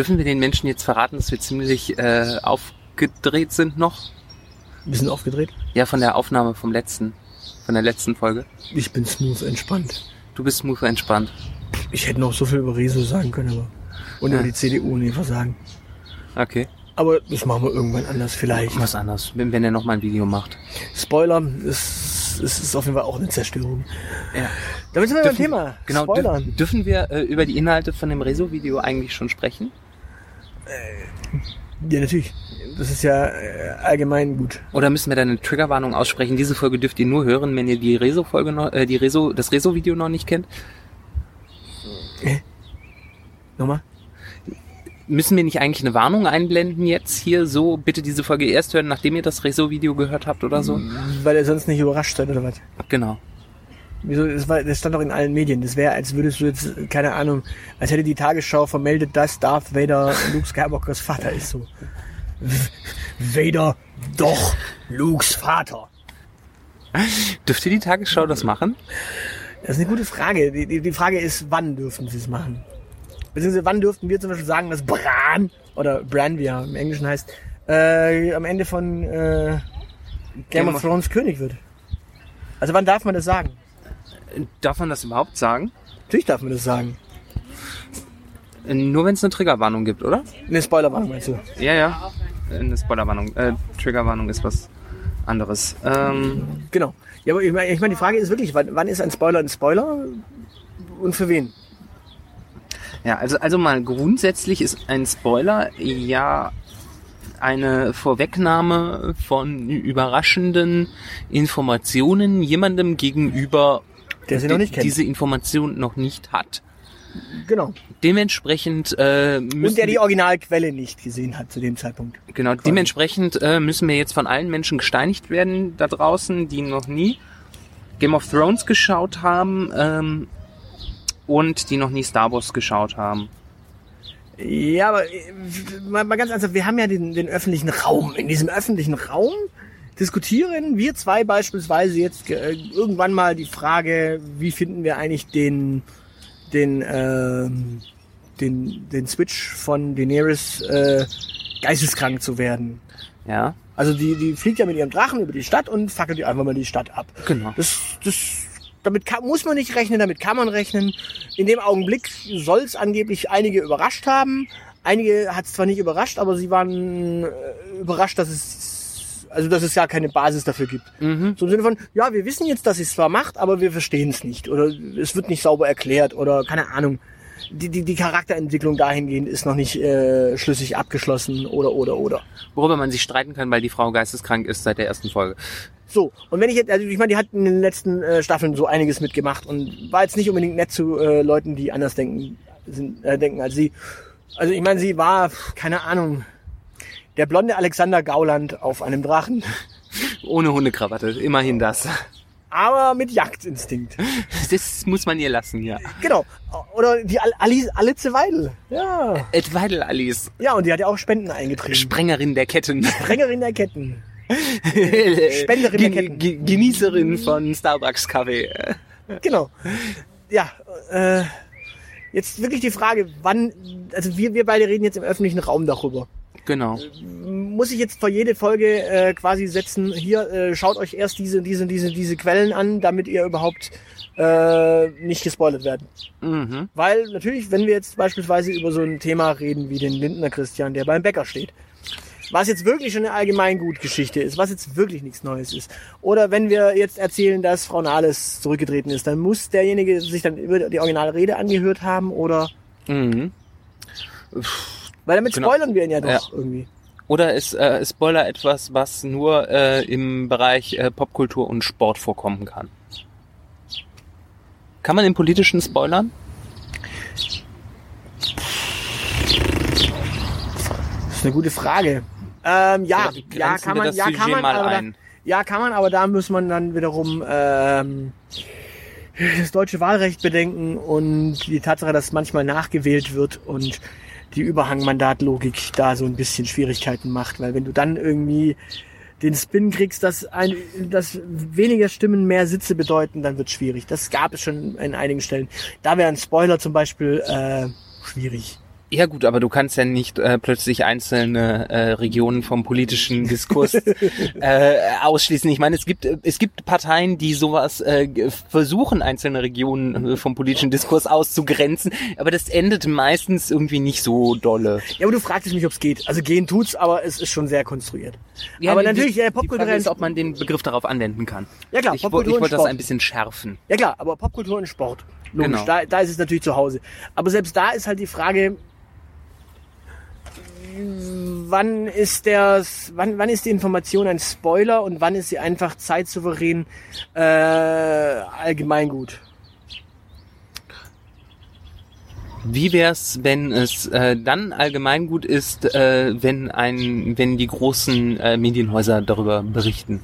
Dürfen wir den Menschen jetzt verraten, dass wir ziemlich äh, aufgedreht sind noch? Wir sind aufgedreht. Ja, von der Aufnahme vom letzten, von der letzten Folge. Ich bin smooth entspannt. Du bist smooth entspannt. Ich hätte noch so viel über Rezo sagen können, aber. Und Ja. über die CDU nicht versagen. Okay. Aber das machen wir irgendwann anders vielleicht. Was anderes, wenn, wenn er noch mal ein Video macht. Spoiler, es, es ist auf jeden Fall auch eine Zerstörung. Ja. Damit sind wir beim Dürfen- Thema. Genau, dür Spoilern. dürfen wir äh, über die Inhalte von dem Rezo-Video eigentlich schon sprechen? Ja, natürlich. Das ist ja äh, allgemein gut. Oder müssen wir da eine Triggerwarnung aussprechen? Diese Folge dürft ihr nur hören, wenn ihr die Rezo-Folge noch, äh, die Rezo, das Rezo-Video noch nicht kennt. Nochmal? Müssen wir nicht eigentlich eine Warnung einblenden jetzt hier so? Bitte diese Folge erst hören, nachdem ihr das Rezo-Video gehört habt oder so? Weil er sonst nicht überrascht seid oder was? Genau. Wieso? Das, war, das stand doch in allen Medien. Das wäre, als würdest du jetzt, keine Ahnung, als hätte die Tagesschau vermeldet, dass Darth Vader Luke Skywalkers Vater ist. So. Vader, doch, Lukes Vater. Dürfte die Tagesschau das machen? Das ist eine gute Frage. Die, die, die Frage ist, wann dürfen sie es machen? Beziehungsweise wann dürften wir zum Beispiel sagen, dass Bran, oder Bran, wie er im Englischen heißt, äh, am Ende von äh, Game, of of- Thrones König wird? Also wann darf man das sagen? Darf man das überhaupt sagen? Natürlich darf man das sagen. Nur wenn es eine Triggerwarnung gibt, oder? Eine Spoilerwarnung meinst du? Ja, ja. Eine Spoilerwarnung. Äh, Triggerwarnung ist was anderes. Ähm, Genau. Ja, aber ich meine, ich meine, die Frage ist wirklich, wann, wann ist ein Spoiler ein Spoiler und für wen? ja, also, also mal grundsätzlich ist ein Spoiler ja eine Vorwegnahme von überraschenden Informationen jemandem gegenüber, Der sie noch nicht kennt. diese Information noch nicht hat. Genau. Dementsprechend äh, müssen Und der die Originalquelle nicht gesehen hat zu dem Zeitpunkt. Genau, dementsprechend äh, müssen wir jetzt von allen Menschen gesteinigt werden da draußen, die noch nie Game of Thrones geschaut haben ähm, und die noch nie Star Wars geschaut haben. Ja, aber äh, mal, mal ganz ernsthaft, wir haben ja den, den öffentlichen Raum. In diesem öffentlichen Raum diskutieren wir zwei beispielsweise jetzt äh, irgendwann mal die Frage, wie finden wir eigentlich den, den, ähm, den, den Switch von Daenerys äh, geisteskrank zu werden. Ja, Also die, die fliegt ja mit ihrem Drachen über die Stadt und fackelt die einfach mal die Stadt ab. genau. Das, das, damit kann, muss man nicht rechnen, damit kann man rechnen. In dem Augenblick soll es angeblich einige überrascht haben. Einige hat es zwar nicht überrascht, aber sie waren äh, überrascht, dass es, also dass es ja keine Basis dafür gibt. Mhm. So im Sinne von, ja, wir wissen jetzt, dass sie es zwar macht, aber wir verstehen es nicht. Oder es wird nicht sauber erklärt oder keine Ahnung. Die, die, die Charakterentwicklung dahingehend ist noch nicht äh, schlüssig abgeschlossen oder oder oder. Worüber man sich streiten kann, weil die Frau geisteskrank ist seit der ersten Folge. So, und wenn ich jetzt, also ich meine, die hat in den letzten äh, Staffeln so einiges mitgemacht und war jetzt nicht unbedingt nett zu äh, Leuten, die anders denken, sind, äh, denken als sie. Also ich meine, sie war, keine Ahnung, der blonde Alexander Gauland auf einem Drachen, Ohne Hundekrawatte, immerhin das. aber mit Jagdinstinkt. Das muss man ihr lassen, ja. Genau. Oder die Al Alice, Alice Weidel. Ja. Ed Weidel Alice, Ja, und die hat ja auch Spenden eingetrieben. Sprengerin der Ketten. Sprengerin der Ketten. Spenderin der Gen- Ketten. Ge- Genießerin von Starbucks Kaffee. Genau. Ja, äh, jetzt wirklich die Frage, wann, also wir, wir beide reden jetzt im öffentlichen Raum darüber. Genau. Muss ich jetzt vor jede Folge äh, quasi setzen, hier, äh, schaut euch erst diese, diese, diese, diese Quellen an, damit ihr überhaupt äh, nicht gespoilert werdet. Mhm. Weil natürlich, wenn wir jetzt beispielsweise über so ein Thema reden wie den Lindner Christian, der beim Bäcker steht, was jetzt wirklich schon eine Allgemeingutgeschichte ist, was jetzt wirklich nichts Neues ist. Oder wenn wir jetzt erzählen, dass Frau Nahles zurückgetreten ist, dann muss derjenige sich dann über die Originalrede angehört haben oder, Mhm. Weil damit Genau. spoilern wir ihn ja doch Ja. irgendwie. Oder ist äh, Spoiler etwas, was nur äh, im Bereich äh, Popkultur und Sport vorkommen kann? Kann man im politischen spoilern? Das ist eine gute Frage. Ähm, ja, ja, kann man, ja, kann man, aber da, ja, kann man, aber da muss man dann wiederum ähm, das deutsche Wahlrecht bedenken und die Tatsache, dass manchmal nachgewählt wird und die Überhangmandatlogik da so ein bisschen Schwierigkeiten macht, weil wenn du dann irgendwie den Spin kriegst, dass, ein, dass weniger Stimmen mehr Sitze bedeuten, dann wird schwierig. Das gab es schon in einigen Stellen. Da wäre ein Spoiler zum Beispiel äh, schwierig. Ja gut, aber du kannst ja nicht äh, plötzlich einzelne äh, Regionen vom politischen Diskurs äh, ausschließen. Ich meine, es gibt es gibt Parteien, die sowas äh, versuchen, einzelne Regionen äh, vom politischen Diskurs auszugrenzen, aber das endet meistens irgendwie nicht so dolle. Ja, aber du fragtest mich, ob es geht. Also gehen tut's, aber es ist schon sehr konstruiert. Ja, aber die- natürlich, Frage popkulturelle ist, ob man den Begriff darauf anwenden kann. Ja klar, ich, Popkultur ich und wollte das ein bisschen schärfen. Ja klar, aber Popkultur und Sport. Logisch, Genau. da, da ist es natürlich zu Hause. Aber selbst da ist halt die Frage, wann ist der, wann, wann ist die Information ein Spoiler und wann ist sie einfach zeitsouverän äh, allgemeingut? Wie wär's, wenn es äh, dann allgemeingut ist, äh, wenn ein, wenn die großen äh, Medienhäuser darüber berichten?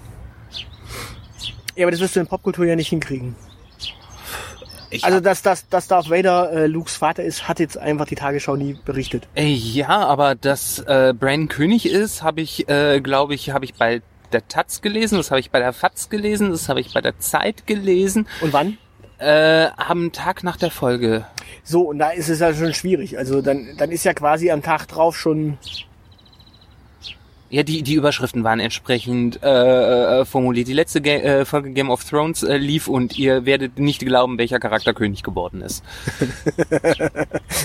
Ja, aber das wirst du in Popkultur ja nicht hinkriegen. Ich Also, dass, dass, dass Darth Vader äh, Lukes Vater ist, hat jetzt einfach die Tagesschau nie berichtet. Äh, Ja, aber dass äh, Brian König ist, habe ich, äh, glaube ich, habe ich bei der Taz gelesen, das habe ich bei der FAZ gelesen, das habe ich bei der Zeit gelesen, Und wann? äh, am Tag nach der Folge. So, und da ist es ja schon schwierig. Also dann, dann ist ja quasi am Tag drauf schon. Ja, die, die Überschriften waren entsprechend äh, äh, formuliert. Die letzte Ga äh, Folge Game of Thrones äh, lief und ihr werdet nicht glauben, welcher Charakter König geworden ist.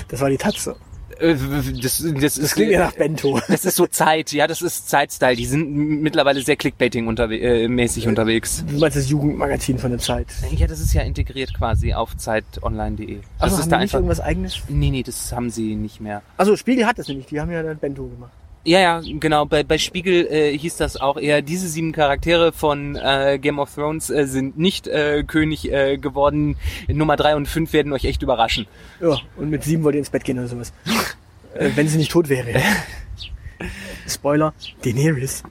Das war die Tatze. Äh, das, das, Das ist, klingt ja nach Bento. Das ist so Zeit, ja, das ist Zeitstyle. Die sind mittlerweile sehr Clickbaiting unterwe äh, mäßig unterwegs. Du meinst das Jugendmagazin von der Zeit. Ja, das ist ja integriert quasi auf zeitonline.de. Also ist haben da die nicht einfach. irgendwas eigenes? Nee, nee, das haben sie nicht mehr. Also Spiegel hat das nämlich. Die haben ja dann Bento gemacht. Ja, ja, genau. Bei, bei Spiegel äh, hieß das auch eher, diese sieben Charaktere von äh, Game of Thrones äh, sind nicht äh, König äh, geworden. Nummer drei und fünf werden euch echt überraschen. Ja, und mit sieben wollt ihr ins Bett gehen oder sowas. äh, wenn sie nicht tot wäre. Spoiler, Daenerys.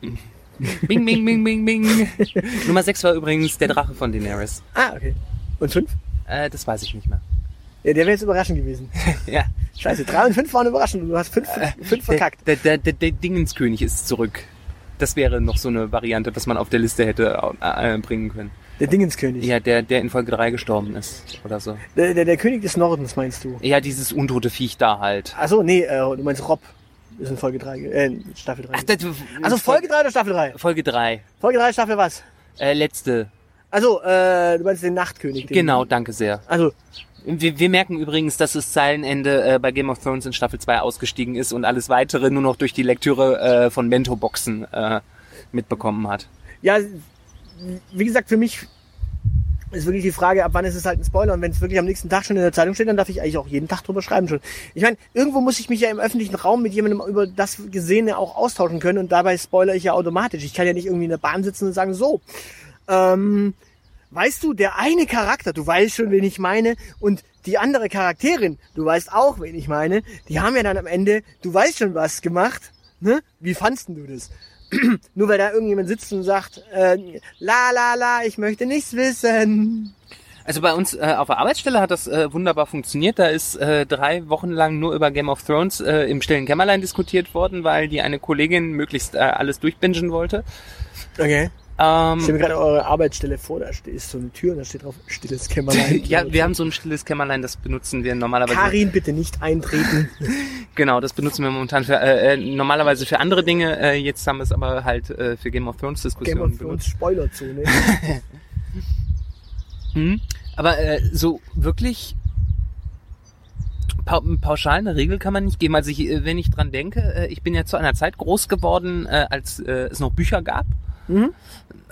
Bing, bing, bing, bing, bing. Nummer sechs war übrigens der Drache von Daenerys. Ah, okay. Und fünf? Äh, das weiß ich nicht mehr. Ja, der wäre jetzt überraschend gewesen. Ja. Scheiße, drei und fünf waren überraschend. Du hast fünf, fünf verkackt. Der, der, der, der Dingenskönig ist zurück. Das wäre noch so eine Variante, was man auf der Liste hätte äh, bringen können. Der Dingenskönig. Ja, der, der in Folge 3 gestorben ist oder so. Der, der, der König des Nordens, meinst du? Ja, dieses untote Viech da halt. Achso, nee, äh, du meinst Rob. Ist in Folge 3, äh, Staffel 3. Ach, das, also Folge 3 oder Staffel 3? Folge 3. Folge 3, Staffel was? Äh, letzte. Also, äh, du meinst den Nachtkönig. Den, Genau, danke sehr. Also, Wir, wir merken übrigens, dass das Zeilenende äh, bei Game of Thrones in Staffel 2 ausgestiegen ist und alles weitere nur noch durch die Lektüre äh, von Bento-Boxen äh, mitbekommen hat. ja, wie gesagt, für mich ist wirklich die Frage, ab wann ist es halt ein Spoiler und wenn es wirklich am nächsten Tag schon in der Zeitung steht, dann darf ich eigentlich auch jeden Tag drüber schreiben schon. Ich meine, irgendwo muss ich mich ja im öffentlichen Raum mit jemandem über das Gesehene auch austauschen können und dabei spoiler ich ja automatisch. Ich kann ja nicht irgendwie in der Bahn sitzen und sagen, so, ähm, weißt du, der eine Charakter, du weißt schon, wen ich meine, und die andere Charakterin, du weißt auch, wen ich meine, die haben ja dann am Ende, du weißt schon was gemacht, ne? Wie fandst du das? Nur weil da irgendjemand sitzt und sagt, äh, la la la, ich möchte nichts wissen. Also bei uns äh, auf der Arbeitsstelle hat das äh, wunderbar funktioniert. Da ist äh, drei Wochen lang nur über Game of Thrones äh, im stillen Kämmerlein diskutiert worden, weil die eine Kollegin möglichst äh, alles durchbingen wollte. Okay. Ähm, Ich mir gerade eure Arbeitsstelle vor, da steht ist so eine Tür und da steht drauf stilles Kämmerlein. ja, wir haben so ein stilles Kämmerlein, das benutzen wir normalerweise. Karin, bitte nicht eintreten. Genau, das benutzen wir momentan für äh, äh, normalerweise für andere Dinge. Äh, jetzt haben wir es aber halt äh, für Game of Thrones Game Diskussionen of benutzt. Thrones Spoilerzone. Hm? Aber äh, so wirklich pau pauschal eine Regel kann man nicht geben. Also ich, äh, wenn ich dran denke, äh, ich bin ja zu einer Zeit groß geworden, als es noch Bücher gab. Mhm.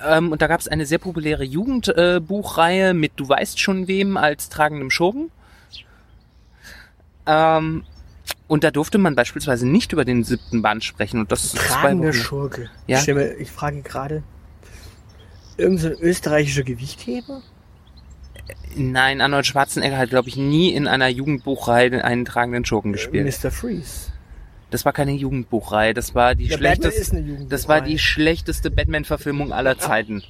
Ähm, und da gab es eine sehr populäre Jugendbuchreihe äh, mit Du weißt schon wem als tragendem Schurken. Ähm, und da durfte man beispielsweise nicht über den siebten Band sprechen. Und das Tragende. Schurke. Ja. Mir, ich frage gerade, irgend so ein österreichischer Gewichtheber? Nein, Arnold Schwarzenegger hat, glaube ich, nie in einer Jugendbuchreihe einen tragenden Schurken gespielt. Mr. Freeze. Das war keine Jugendbuchreihe, das war die Batman schlechteste. Das war die schlechteste Batman-Verfilmung aller Zeiten.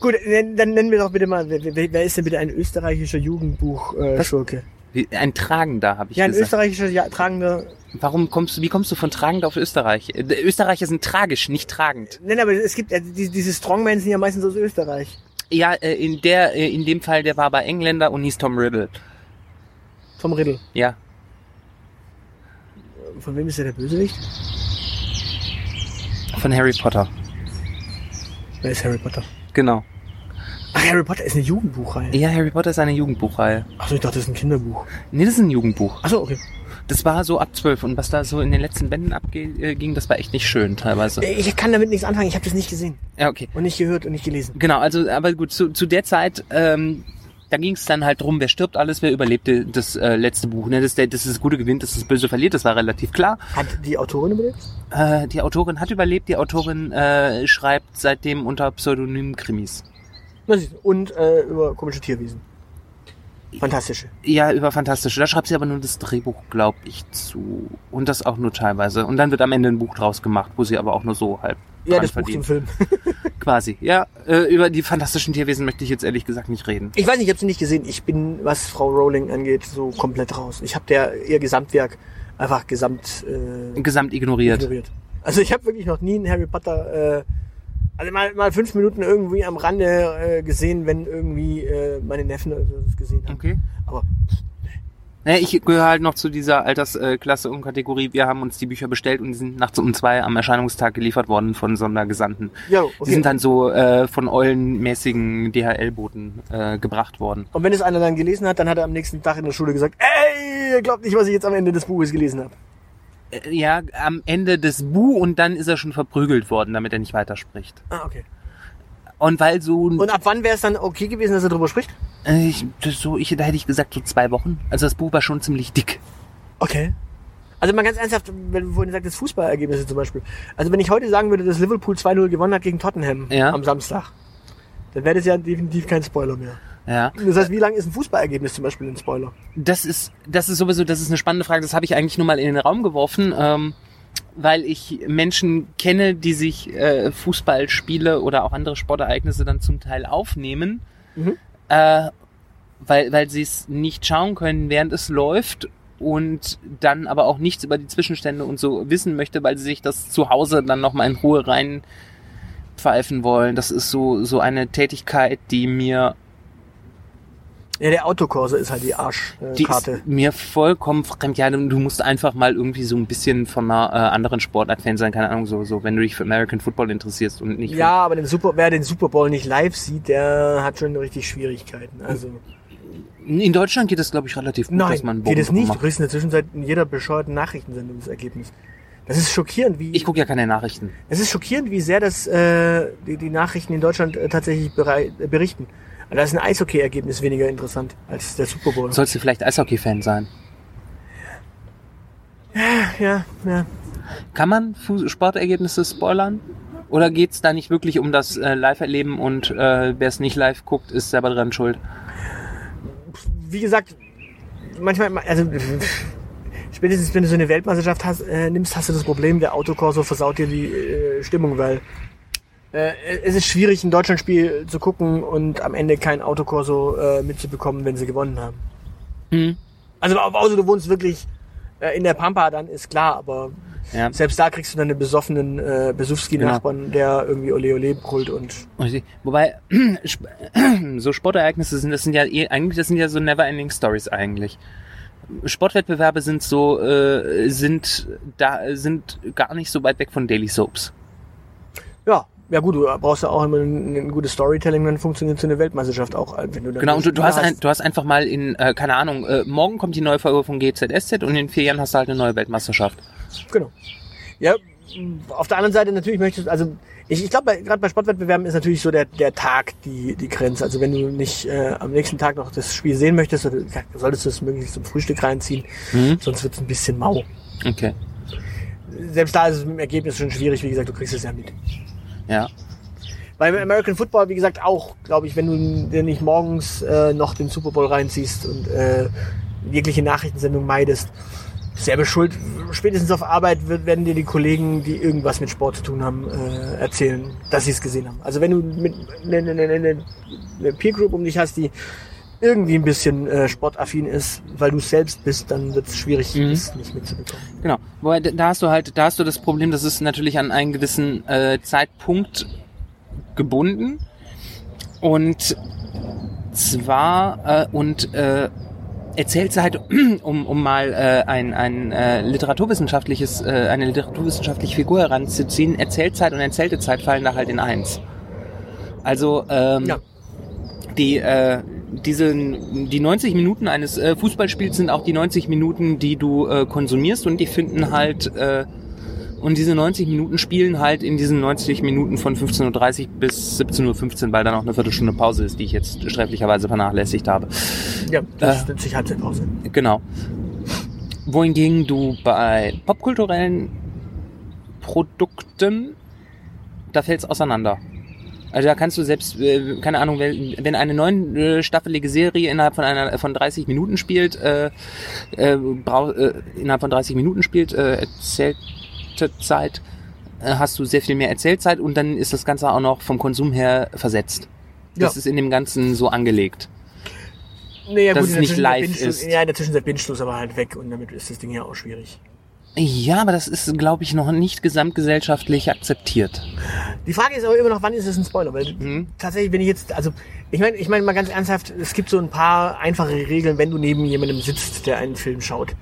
Gut, dann, nennen wir doch bitte mal, wer, wer, ist denn bitte ein österreichischer Jugendbuch-Schurke? Äh, Ein tragender, habe ich ja, ein gesagt. österreichischer ja, tragender. Warum kommst du, wie kommst du von tragend auf Österreich? Äh, Österreicher sind tragisch, nicht tragend. Nein, aber es gibt ja, die, diese Strongmen sind ja meistens aus Österreich. Ja, äh, in der, in dem Fall, der war bei Engländer und hieß Tom Riddle. Vom Riddle. Ja. Von wem ist der der Bösewicht? Von Harry Potter. Wer ist Harry Potter? Genau. Ach, Harry Potter ist eine Jugendbuchreihe. Ja, Harry Potter ist eine Jugendbuchreihe. Achso, ich dachte, das ist ein Kinderbuch. Nee, das ist ein Jugendbuch. Achso, okay. Das war so ab 12 und was da so in den letzten Bänden abging, das war echt nicht schön teilweise. Ich kann damit nichts anfangen, ich habe das nicht gesehen. Ja, okay. Und nicht gehört und nicht gelesen. Genau, also aber gut, zu, zu der Zeit, ähm, da ging es dann halt drum, wer stirbt alles, wer überlebte das äh, letzte Buch. Ne? Das, das ist das Gute gewinnt, das ist das Böse verliert, das war relativ klar. Hat die Autorin überlebt? Äh, die Autorin hat überlebt, die Autorin äh, schreibt seitdem unter Pseudonym Krimis. Und äh, über komische Tierwesen. Fantastische. Ja, über Fantastische. Da schreibt sie aber nur das Drehbuch, glaube ich, zu. Und das auch nur teilweise. Und dann wird am Ende ein Buch draus gemacht, wo sie aber auch nur so halb Ja, das Buch zum verdient. Film. Quasi. Ja, äh, über die fantastischen Tierwesen möchte ich jetzt ehrlich gesagt nicht reden. Ich weiß nicht, ich habe sie nicht gesehen. Ich bin, was Frau Rowling angeht, so komplett raus. Ich habe der ihr Gesamtwerk einfach gesamt äh, Gesamt ignoriert. ignoriert. Also ich habe wirklich noch nie einen Harry Potter, äh, also mal, mal fünf Minuten irgendwie am Rande äh, gesehen, wenn irgendwie äh, meine Neffen das gesehen haben. Okay. Aber Naja, ich gehöre halt noch zu dieser Altersklasse und Kategorie. Wir haben uns die Bücher bestellt und die sind nachts um zwei am Erscheinungstag geliefert worden von Sondergesandten. ja, Die okay. sind dann so äh, von eulenmäßigen DHL-Booten äh, gebracht worden. Und wenn es einer dann gelesen hat, dann hat er am nächsten Tag in der Schule gesagt, ey, ihr glaubt nicht, was ich jetzt am Ende des Buches gelesen habe. Äh, ja, am Ende des Bu und dann ist er schon verprügelt worden, damit er nicht weiterspricht. Ah, okay. Und weil so, Und ab wann wäre es dann okay gewesen, dass er drüber spricht? äh, ich, das so, ich, da hätte ich gesagt so zwei Wochen. Also das Buch war schon ziemlich dick. Okay. Also mal ganz ernsthaft, wenn du vorhin sagtest, Fußballergebnisse zum Beispiel. Also wenn ich heute sagen würde, dass Liverpool 2-0 gewonnen hat gegen Tottenham Ja. am Samstag, dann wäre das ja definitiv kein Spoiler mehr. Ja. Das heißt, wie lang ist ein Fußballergebnis zum Beispiel ein Spoiler? Das ist, das ist sowieso, das ist eine spannende Frage. Das habe ich eigentlich nur mal in den Raum geworfen, ähm, weil ich Menschen kenne, die sich äh, Fußballspiele oder auch andere Sportereignisse dann zum Teil aufnehmen, Mhm. äh, weil, weil sie es nicht schauen können, während es läuft und dann aber auch nichts über die Zwischenstände und so wissen möchte, weil sie sich das zu Hause dann nochmal in Ruhe reinpfeifen wollen. Das ist so, so eine Tätigkeit, die mir Ja, der Autokorso ist halt die Arschkarte. Die ist mir vollkommen fremd. Ja, du du musst einfach mal irgendwie so ein bisschen von einer äh, anderen Sportart Fan sein. Keine Ahnung, so, so, wenn du dich für American Football interessierst und nicht ja, aber den Super, wer den Super Bowl nicht live sieht, der hat schon richtig Schwierigkeiten. Also in Deutschland geht das, glaube ich, relativ gut, nein, dass man einen geht es nicht. Du macht. kriegst in der Zwischenzeit in jeder bescheuerten Nachrichtensendung das Ergebnis. Das ist schockierend, wie Ich gucke ja keine Nachrichten. es ist schockierend, wie sehr das äh, die, die Nachrichten in Deutschland äh, tatsächlich berei- äh, berichten. Und da ist ein Eishockey-Ergebnis weniger interessant als der Super Bowl. Sollst du vielleicht Eishockey-Fan sein? Ja, ja. Kann man Sportergebnisse spoilern? Oder geht's da nicht wirklich um das äh, Live-Erleben und äh, wer es nicht live guckt, ist selber dran schuld? Wie gesagt, manchmal, also spätestens wenn du so eine Weltmeisterschaft hast, äh, nimmst, hast du das Problem, der Autokorso versaut dir die äh, Stimmung, weil äh, es ist schwierig, ein Deutschlandspiel zu gucken und am Ende kein Autokorso äh, mitzubekommen, wenn sie gewonnen haben. Hm. Also au- außer du wohnst wirklich äh, in der Pampa, dann ist klar, aber Ja. selbst da kriegst du dann einen besoffenen äh, Besufski-Nachbarn, der irgendwie Ole Ole brüllt und. Wobei, so Sportereignisse sind, das sind ja eh, eigentlich, das sind ja so never-ending Stories eigentlich. Sportwettbewerbe sind so, äh, sind da, sind gar nicht so weit weg von Daily Soaps. ja, ja gut, du brauchst ja auch immer ein, ein gutes Storytelling, dann funktioniert so eine Weltmeisterschaft auch, wenn du dann Genau, und du, du hast, Spieler ein, du hast einfach mal in, äh, keine Ahnung, äh, morgen kommt die neue Folge von GZSZ und in vier Jahren hast du halt eine neue Weltmeisterschaft. Genau. Ja, auf der anderen Seite natürlich möchtest also ich, ich glaube, gerade bei Sportwettbewerben ist natürlich so der, der Tag die, die Grenze. Also wenn du nicht äh, am nächsten Tag noch das Spiel sehen möchtest, solltest du es möglichst zum Frühstück reinziehen, Mhm. sonst wird es ein bisschen mau. Okay. Selbst da ist es im Ergebnis schon schwierig, wie gesagt, du kriegst es ja mit. Ja. Beim American Football, wie gesagt, auch, glaube ich, wenn du dir nicht morgens äh, noch den Super Bowl reinziehst und äh, jegliche Nachrichtensendung meidest, selber schuld. Spätestens auf Arbeit werden dir die Kollegen, die irgendwas mit Sport zu tun haben, äh, erzählen, dass sie es gesehen haben. Also wenn du mit eine ne, ne, ne, ne Peer Group um dich hast, die irgendwie ein bisschen äh, sportaffin ist, weil du selbst bist, dann wird es schwierig, Mhm. das nicht mitzubekommen. Genau. Wobei, da hast du halt, da hast du das Problem, das ist natürlich an einen gewissen äh, Zeitpunkt gebunden. Und zwar, äh, und äh, Erzählzeit, um, um mal äh, ein, ein äh, literaturwissenschaftliches, äh, eine literaturwissenschaftliche Figur heranzuziehen, Erzählzeit und erzählte Zeit fallen da halt in eins. Also ähm, Ja. die, äh, diese, die 90 Minuten eines äh, Fußballspiels sind auch die 90 Minuten, die du äh, konsumierst und die finden halt äh, und diese 90 Minuten spielen halt in diesen 90 Minuten von 15.30 Uhr bis 17.15 Uhr, weil da noch eine Viertelstunde Pause ist, die ich jetzt sträflicherweise vernachlässigt habe. Ja, das Äh. ist sich Halbzeitpause. Genau. Wohingegen du bei popkulturellen Produkten, da fällt's auseinander. Also da kannst du selbst, äh, keine Ahnung, wenn wenn eine neun äh, staffelige Serie innerhalb von einer von 30 Minuten spielt, äh, äh, brau, äh, innerhalb von 30 Minuten spielt, äh, erzählte Zeit, äh, hast du sehr viel mehr Erzählzeit und dann ist das Ganze auch noch vom Konsum her versetzt. Das Ja. ist in dem Ganzen so angelegt. Naja, dass in es nicht live ist. Ja, in der Zwischenzeit bindest du es aber halt weg und damit ist das Ding ja auch schwierig. Ja, aber das ist, glaube ich, noch nicht gesamtgesellschaftlich akzeptiert. Die Frage ist aber immer noch, wann ist es ein Spoiler? Weil Mhm. tatsächlich, wenn ich jetzt, also ich meine, ich meine mal ganz ernsthaft, es gibt so ein paar einfache Regeln, wenn du neben jemandem sitzt, der einen Film schaut.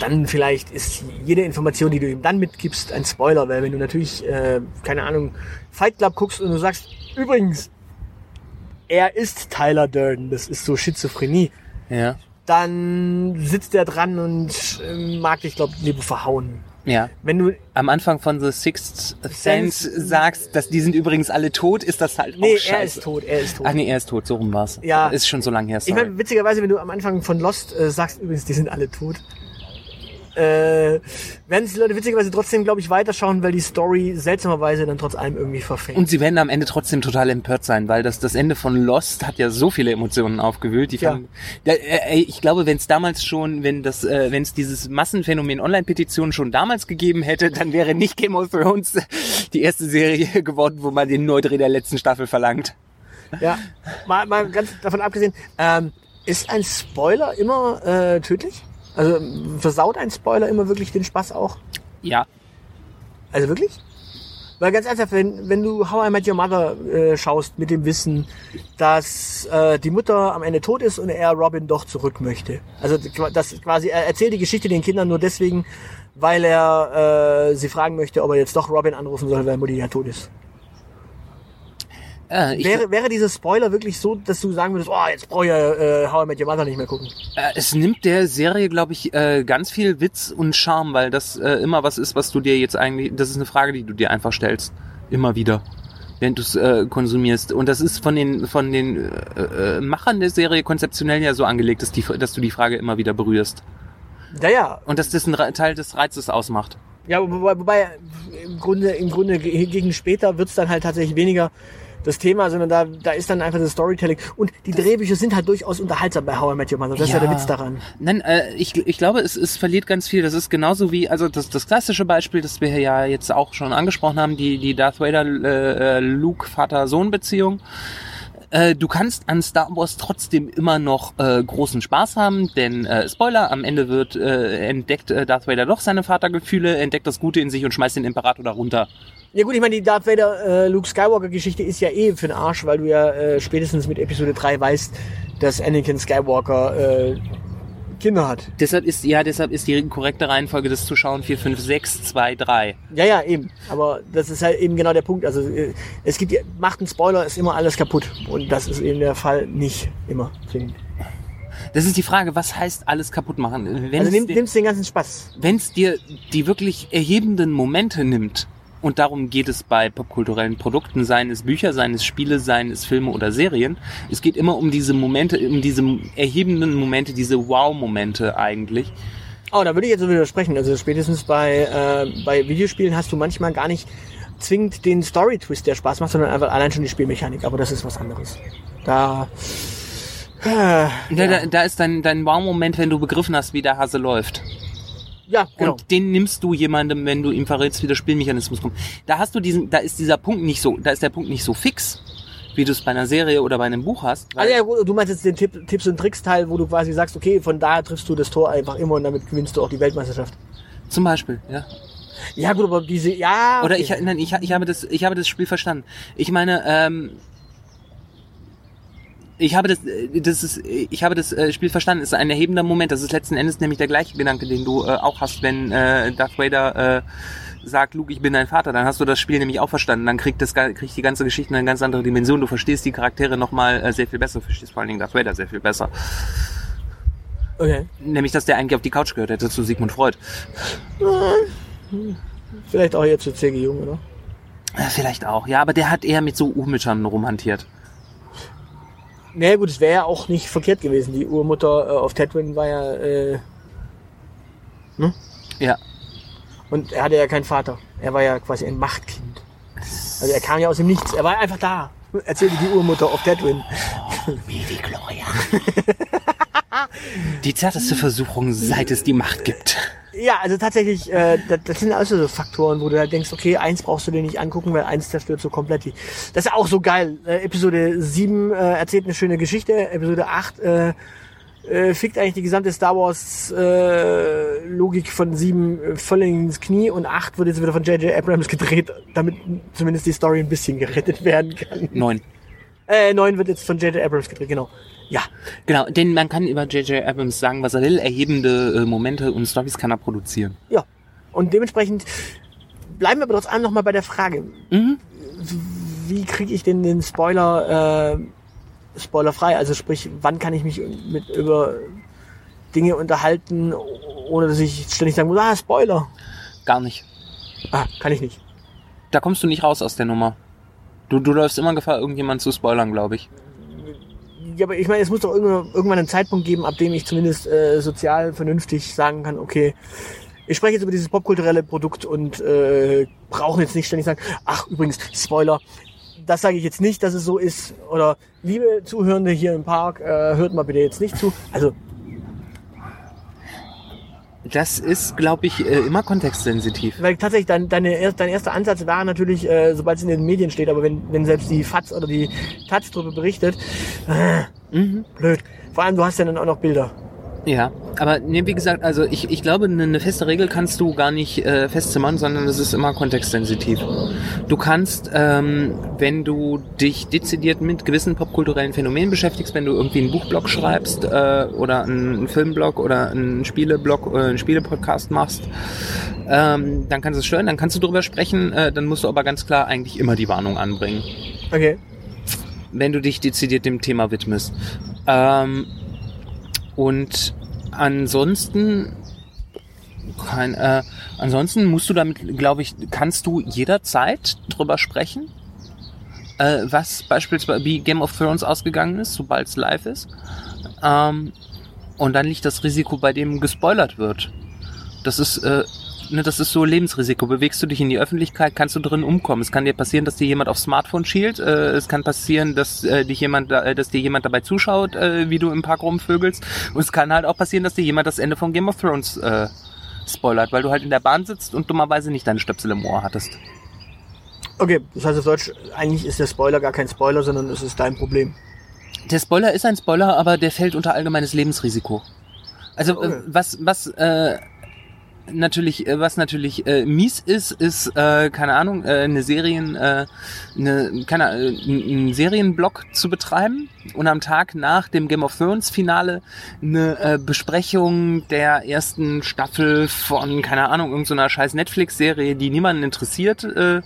Dann vielleicht ist jede Information, die du ihm dann mitgibst, ein Spoiler, weil wenn du natürlich, äh, keine Ahnung, Fight Club guckst und du sagst, übrigens, er ist Tyler Durden, das ist so Schizophrenie, Ja. Dann sitzt er dran und äh, mag dich, glaub ich, verhauen. Ja. Wenn du, Am Anfang von The Sixth Sense Sense- sagst, dass die sind übrigens alle tot, ist das halt nee, auch scheiße. er ist tot, er ist tot. Ach nee, er ist tot, so rum war's. Ja. Ist schon so lange her, Ich sorry. meine, witzigerweise, wenn du am Anfang von Lost äh, sagst, übrigens, die sind alle tot, äh, werden die Leute witzigerweise trotzdem, glaube ich, weiterschauen, weil die Story seltsamerweise dann trotz allem irgendwie verfängt. und sie werden am Ende trotzdem total empört sein, weil das, das Ende von Lost hat ja so viele Emotionen aufgewühlt. Die Ja. fanden- ja, äh, ey, ich glaube, wenn es damals schon, wenn das, äh, wenn es dieses Massenphänomen Online-Petitionen schon damals gegeben hätte, dann wäre nicht Game of Thrones die erste Serie geworden, wo man den Neudreh der letzten Staffel verlangt. ja, mal, mal ganz davon abgesehen, ähm, ist ein Spoiler immer äh, tödlich? Also versaut ein Spoiler immer wirklich den Spaß auch? Ja. Also wirklich? Weil ganz ernsthaft, wenn, wenn du How I Met Your Mother äh, schaust mit dem Wissen, dass äh, die Mutter am Ende tot ist und er Robin doch zurück möchte. Also das quasi, er erzählt die Geschichte den Kindern nur deswegen, weil er äh, sie fragen möchte, ob er jetzt doch Robin anrufen soll, weil Mutti ja tot ist. Äh, ich, Wäre, wäre dieser Spoiler wirklich so, dass du sagen würdest, oh, jetzt brauche ich äh, How I Met Your Mother nicht mehr gucken? Äh, Es nimmt der Serie, glaube ich, äh, ganz viel Witz und Charme, weil das äh, immer was ist, was du dir jetzt eigentlich, das ist eine Frage, die du dir einfach stellst. Immer wieder. Während du es äh, konsumierst. Und das ist von den, von den äh, äh, Machern der Serie konzeptionell ja so angelegt, dass, die, dass du die Frage immer wieder berührst. Ja, ja, Und dass das ein Teil des Reizes ausmacht. Ja, wobei, wobei im Grunde, im Grunde ge- gegen später wird's dann halt tatsächlich weniger das Thema, sondern da, da ist dann einfach das Storytelling. Und die Drehbücher sind halt durchaus unterhaltsam bei How I Met Your Mother. Das ist ja der Witz daran. Nein, äh, ich, ich glaube, es, es verliert ganz viel. Das ist genauso wie, also das, das klassische Beispiel, das wir ja jetzt auch schon angesprochen haben, die, die Darth Vader äh, äh, Luke Vater-Sohn-Beziehung. Äh, du kannst an Star Wars trotzdem immer noch äh, großen Spaß haben, denn äh, Spoiler, am Ende wird äh, entdeckt äh, Darth Vader doch seine Vatergefühle, entdeckt das Gute in sich und schmeißt den Imperator darunter. Ja gut, ich meine, die Darth Vader äh, Luke Skywalker Geschichte ist ja eh für den Arsch, weil du ja äh, spätestens mit Episode 3 weißt, dass Anakin Skywalker äh, Kinder hat. Deshalb ist, ja, deshalb ist die korrekte Reihenfolge des Zuschauen 4, 5, 6, 2, 3. Ja, ja, eben. Aber das ist halt eben genau der Punkt. Also äh, es gibt, macht einen Spoiler, ist immer alles kaputt. Und das ist eben der Fall nicht immer, finde ich. Das ist die Frage, was heißt alles kaputt machen? Wenn Also nimm, dir- nimmst den ganzen Spaß. wenn es dir die wirklich erhebenden Momente nimmt, und darum geht es bei popkulturellen Produkten, seien es Bücher, seien es Spiele, seien es Filme oder Serien, es geht immer um diese Momente, um diese erhebenden Momente, diese Wow-Momente eigentlich. Oh, da würde ich jetzt so widersprechen. Also spätestens bei, äh, bei Videospielen hast du manchmal gar nicht zwingend den Story-Twist, der Spaß macht, sondern einfach allein schon die Spielmechanik. Aber das ist was anderes. Da... Äh, Da, da, da ist dein, dein Wow-Moment, wenn du begriffen hast, wie der Hase läuft. Ja, genau. Und den nimmst du jemandem, wenn du ihm verrätst, wie der Spielmechanismus kommt. Da hast du diesen, da ist dieser Punkt nicht so, da ist der Punkt nicht so fix, wie du es bei einer Serie oder bei einem Buch hast. Also ja, du meinst jetzt den Tipp, Tipps und Tricks Teil, wo du quasi sagst, okay, von da triffst du das Tor einfach immer und damit gewinnst du auch die Weltmeisterschaft. Zum Beispiel, ja. Ja gut, aber diese, ja. Oder okay. ich, nein, ich, ich habe das, ich habe das Spiel verstanden. Ich meine, ähm, Ich habe das, äh, das ist, ich habe das äh, Spiel verstanden. Es ist ein erhebender Moment. Das ist letzten Endes nämlich der gleiche Gedanke, den du äh, auch hast, wenn äh, Darth Vader äh, sagt, Luke, ich bin dein Vater. Dann hast du das Spiel nämlich auch verstanden. Dann kriegt das, kriegt die ganze Geschichte eine ganz andere Dimension. Du verstehst die Charaktere nochmal äh, sehr viel besser. Du verstehst vor allen Dingen Darth Vader sehr viel besser. Okay. Nämlich, dass der eigentlich auf die Couch gehört hätte zu Sigmund Freud. Vielleicht auch jetzt zu C.G. Jung, oder? Ja, vielleicht auch. Ja, aber der hat eher mit so Urmüttern rumhantiert. Naja gut, es wäre ja auch nicht verkehrt gewesen. Die Urmutter äh, auf Tatooine war ja... Äh, ne? Ja. Und er hatte ja keinen Vater. Er war ja quasi ein Machtkind. Also er kam ja aus dem Nichts. Er war einfach da. Erzählte die Urmutter auf Tatooine. Die zarteste Versuchung, seit es die Macht gibt. Ja, also tatsächlich, äh, das, das sind also so Faktoren, wo du halt denkst, okay, eins brauchst du dir nicht angucken, weil eins zerstört so komplett die. Das ist ja auch so geil. Äh, Episode 7 äh, erzählt eine schöne Geschichte, Episode 8 äh, äh, fickt eigentlich die gesamte Star Wars äh, Logik von 7 äh, voll ins Knie und 8 wird jetzt wieder von J.J. Abrams gedreht, damit zumindest die Story ein bisschen gerettet werden kann. Neun. Äh, 9 wird jetzt von J.J. Abrams gedreht, genau. Ja, Genau, denn man kann über J.J. Abrams sagen, was er will. Erhebende äh, Momente und Stories kann er produzieren. ja. Und dementsprechend bleiben wir aber trotz allem nochmal bei der Frage, Mhm. wie kriege ich denn den Spoiler äh, spoilerfrei? Also sprich, wann kann ich mich mit über Dinge unterhalten, ohne dass ich ständig sagen muss, ah, Spoiler. Gar nicht. Ah, kann ich nicht. Da kommst du nicht raus aus der Nummer. Du, du läufst immer Gefahr, irgendjemand zu spoilern, glaube ich. Ja, aber ich meine, es muss doch irgendwann einen Zeitpunkt geben, ab dem ich zumindest äh, sozial vernünftig sagen kann, okay, ich spreche jetzt über dieses popkulturelle Produkt und äh, brauchen jetzt nicht ständig sagen, ach übrigens, Spoiler, das sage ich jetzt nicht, dass es so ist. Oder liebe Zuhörende hier im Park, äh, hört mal bitte jetzt nicht zu. Also, Das ist, glaube ich, äh, immer kontextsensitiv. weil tatsächlich dein, deine, dein erster Ansatz war natürlich, äh, sobald es in den Medien steht, aber wenn, wenn selbst die FATS oder die Taz-Truppe berichtet, äh, Mhm. blöd. Vor allem, du hast ja dann auch noch Bilder. Ja, aber nee, wie gesagt, also ich, ich glaube, eine, feste Regel kannst du gar nicht äh, festzimmern, sondern es ist immer kontextsensitiv. Du kannst, ähm, wenn du dich dezidiert mit gewissen popkulturellen Phänomenen beschäftigst, wenn du irgendwie einen Buchblog schreibst äh, oder einen Filmblog oder einen Spieleblog oder einen Spielepodcast machst, ähm, dann kannst du es stören, dann kannst du drüber sprechen, äh, dann musst du aber ganz klar eigentlich immer die Warnung anbringen Okay. wenn du dich dezidiert dem Thema widmest. Ähm, und ansonsten kein, äh, ansonsten musst du damit, glaube ich, kannst du jederzeit drüber sprechen, äh, was beispielsweise wie Game of Thrones ausgegangen ist, sobald es live ist. Ähm, und dann liegt das Risiko, bei dem gespoilert wird. Das ist, äh, ne, das ist so Lebensrisiko. Bewegst du dich in die Öffentlichkeit, kannst du drin umkommen. Es kann dir passieren, dass dir jemand aufs Smartphone schielt. Äh, es kann passieren, dass äh, dich jemand, äh, dass dir jemand dabei zuschaut, äh, wie du im Park rumvögelst. Und es kann halt auch passieren, dass dir jemand das Ende von Game of Thrones äh, spoilert, weil du halt in der Bahn sitzt und dummerweise nicht deine Stöpsel im Ohr hattest. Okay, das heißt auf Deutsch, eigentlich ist der Spoiler gar kein Spoiler, sondern es ist dein Problem. Der Spoiler ist ein Spoiler, aber der fällt unter allgemeines Lebensrisiko. Also Okay. äh, was was äh, natürlich äh, was natürlich äh, mies ist, ist äh, keine Ahnung äh, eine Serien äh, eine keine äh, einen Serienblock zu betreiben und am Tag nach dem Game of Thrones Finale eine äh, Besprechung der ersten Staffel von keine Ahnung irgendeiner scheiß Netflix Serie, die niemanden interessiert. Äh,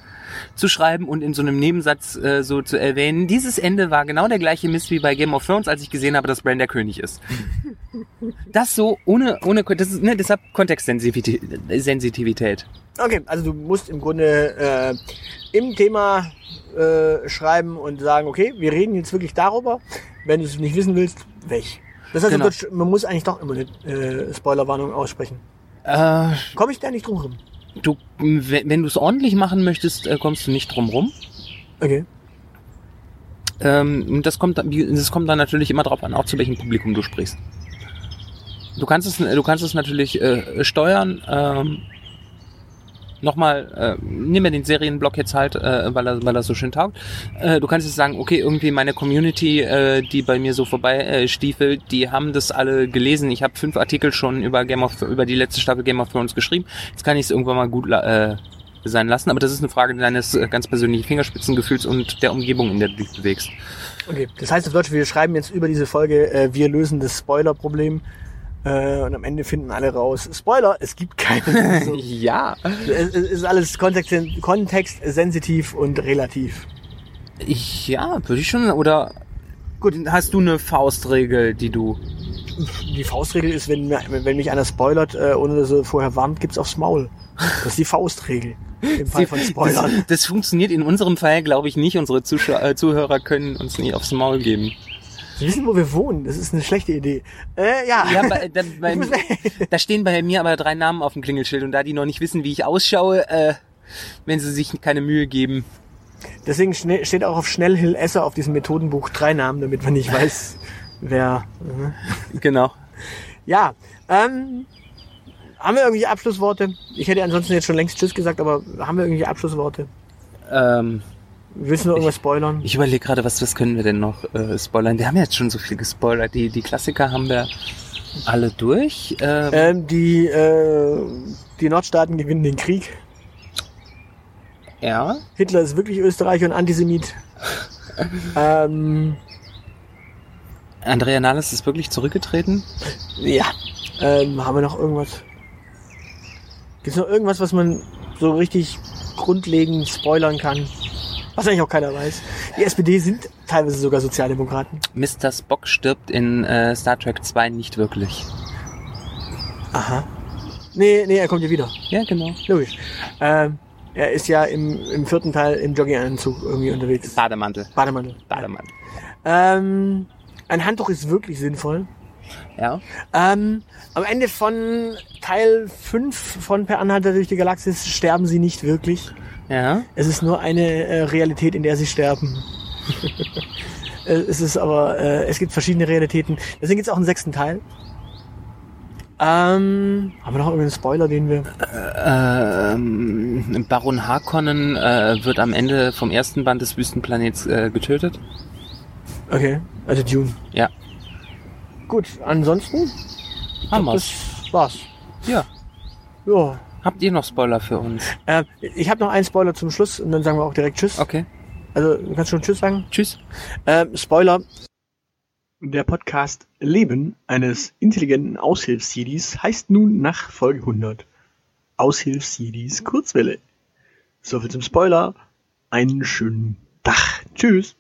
zu schreiben und in so einem Nebensatz äh, so zu erwähnen, dieses Ende war genau der gleiche Mist wie bei Game of Thrones, als ich gesehen habe, dass Bran der König ist. Das so ohne, ohne, das ist, ne, deshalb Kontextsensitivität. Sensitivität. Okay, also du musst im Grunde äh, im Thema äh, schreiben und sagen, okay, wir reden jetzt wirklich darüber. Wenn du es nicht wissen willst, weg. Das heißt, Genau. Man muss eigentlich doch immer eine äh, Spoilerwarnung aussprechen. Äh, Komme ich da nicht drum rum? Du, wenn, du es ordentlich machen möchtest, äh, kommst du nicht drum rum. Okay. Ähm, das kommt, das kommt dann natürlich immer drauf an, auch zu welchem Publikum du sprichst. Du kannst es, du kannst es natürlich äh, steuern. Ähm, Nochmal, äh, nimm mir den Serienblock jetzt halt, äh, weil er, weil er so schön taugt. Äh, du kannst jetzt sagen, okay, irgendwie meine Community, äh, die bei mir so vorbei äh, stiefelt, die haben das alle gelesen. Ich habe fünf Artikel schon über Game of über die letzte Staffel Game of Thrones geschrieben. Jetzt kann ich es irgendwann mal gut äh, sein lassen. Aber das ist eine Frage deines äh, ganz persönlichen Fingerspitzengefühls und der Umgebung, in der du dich bewegst. Okay, das heißt auf Deutsch, wir schreiben jetzt über diese Folge, äh, wir lösen das Spoiler-Problem. Äh, und am Ende finden alle raus, Spoiler, es gibt keine. So, Ja. es, es ist alles kontext, kontextsensitiv und relativ. Ja, würde ich schon. Oder Gut. hast du eine Faustregel, die du. Die Faustregel ist, wenn, wenn mich einer spoilert, äh, ohne dass er vorher warnt, gibt's aufs Maul. Das ist die Faustregel. Im Fall von Spoilern. Das, das funktioniert in unserem Fall, glaube ich, nicht. Unsere Zuschauer, äh, Zuhörer können uns nie aufs Maul geben. Sie wissen, wo wir wohnen. Das ist eine schlechte Idee. Äh, ja. Ja, bei, da, bei, da stehen bei mir aber drei Namen auf dem Klingelschild und da die noch nicht wissen, wie ich ausschaue, äh, wenn sie sich keine Mühe geben. Deswegen steht auch auf Schnellhill Esser auf diesem Methodenbuch drei Namen, damit man nicht weiß, wer. äh. Genau. Ja, ähm, haben wir irgendwie Abschlussworte? Ich hätte ansonsten jetzt schon längst Tschüss gesagt, aber haben wir irgendwie Abschlussworte? Ähm, Willst du noch irgendwas spoilern? ich überlege gerade, was, was können wir denn noch äh, spoilern? Wir haben jetzt schon so viel gespoilert. Die, die Klassiker haben wir alle durch. Ähm, Ähm, die, äh, die Nordstaaten gewinnen den Krieg. ja. Hitler ist wirklich Österreicher und Antisemit. ähm, Andrea Nahles ist wirklich zurückgetreten. ja. Ähm, haben wir noch irgendwas? Gibt's noch irgendwas, was man so richtig grundlegend spoilern kann? Was eigentlich auch keiner weiß. Die SPD sind teilweise sogar Sozialdemokraten. Mr. Spock stirbt in äh, Star Trek 2 nicht wirklich. Aha. Nee, nee, er kommt ja wieder. Ja, genau. Logisch. Ähm, er ist ja im, im vierten Teil im Jogginganzug irgendwie unterwegs. Bademantel. Bademantel. Bademantel. Ähm, ein Handtuch ist wirklich sinnvoll. Ja. Ähm, am Ende von Teil 5 von Per Anhalter durch die Galaxis sterben sie nicht wirklich. Ja. Es ist nur eine äh, Realität, in der sie sterben. Äh, es ist aber, äh, es gibt verschiedene Realitäten. Deswegen gibt es auch einen sechsten Teil. Ähm, haben wir noch irgendeinen Spoiler, den wir... Ähm, Baron Harkonnen äh, wird am Ende vom ersten Band des Wüstenplanets äh, getötet. Okay, also Dune. Ja. Gut, ansonsten Haben wir's. das war's. Ja. Ja. Habt ihr noch Spoiler für uns? Äh, ich habe noch einen Spoiler zum Schluss und dann sagen wir auch direkt Tschüss. Okay. Also, du kannst schon Tschüss sagen. Tschüss. Ähm, Spoiler. Der Podcast Leben eines intelligenten Aushilfs-CDs heißt nun nach Folge 100 Aushilfs-CDs Kurzwelle. Soviel zum Spoiler. Einen schönen Tag. Tschüss.